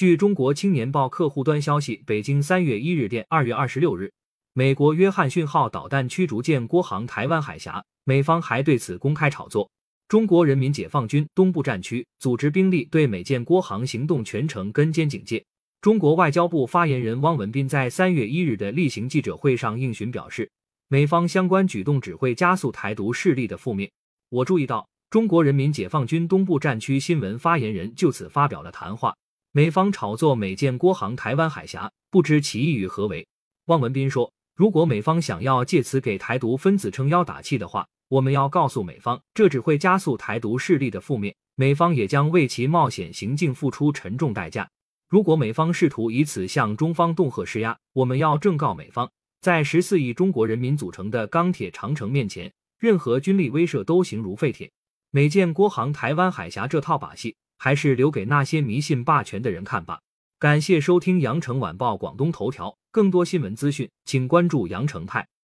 据中国青年报客户端消息，北京三月一日电，二月二十六日，美国约翰逊号导弹驱逐舰郭航台湾海峡，美方还对此公开炒作。中国人民解放军东部战区组织兵力对美舰郭航行动全程跟监警戒。中国外交部发言人汪文斌在三月一日的例行记者会上应询表示，美方相关举动只会加速台独势力的覆灭。我注意到，中国人民解放军东部战区新闻发言人就此发表了谈话。美方炒作美舰郭航台湾海峡，不知其意与何为。汪文斌说：“如果美方想要借此给台独分子撑腰打气的话，我们要告诉美方，这只会加速台独势力的覆灭，美方也将为其冒险行径付出沉重代价。如果美方试图以此向中方恫吓施压，我们要正告美方，在十四亿中国人民组成的钢铁长城面前，任何军力威慑都形如废铁。美舰郭航台湾海峡这套把戏。”还是留给那些迷信霸权的人看吧。感谢收听羊城晚报广东头条，更多新闻资讯，请关注羊城派。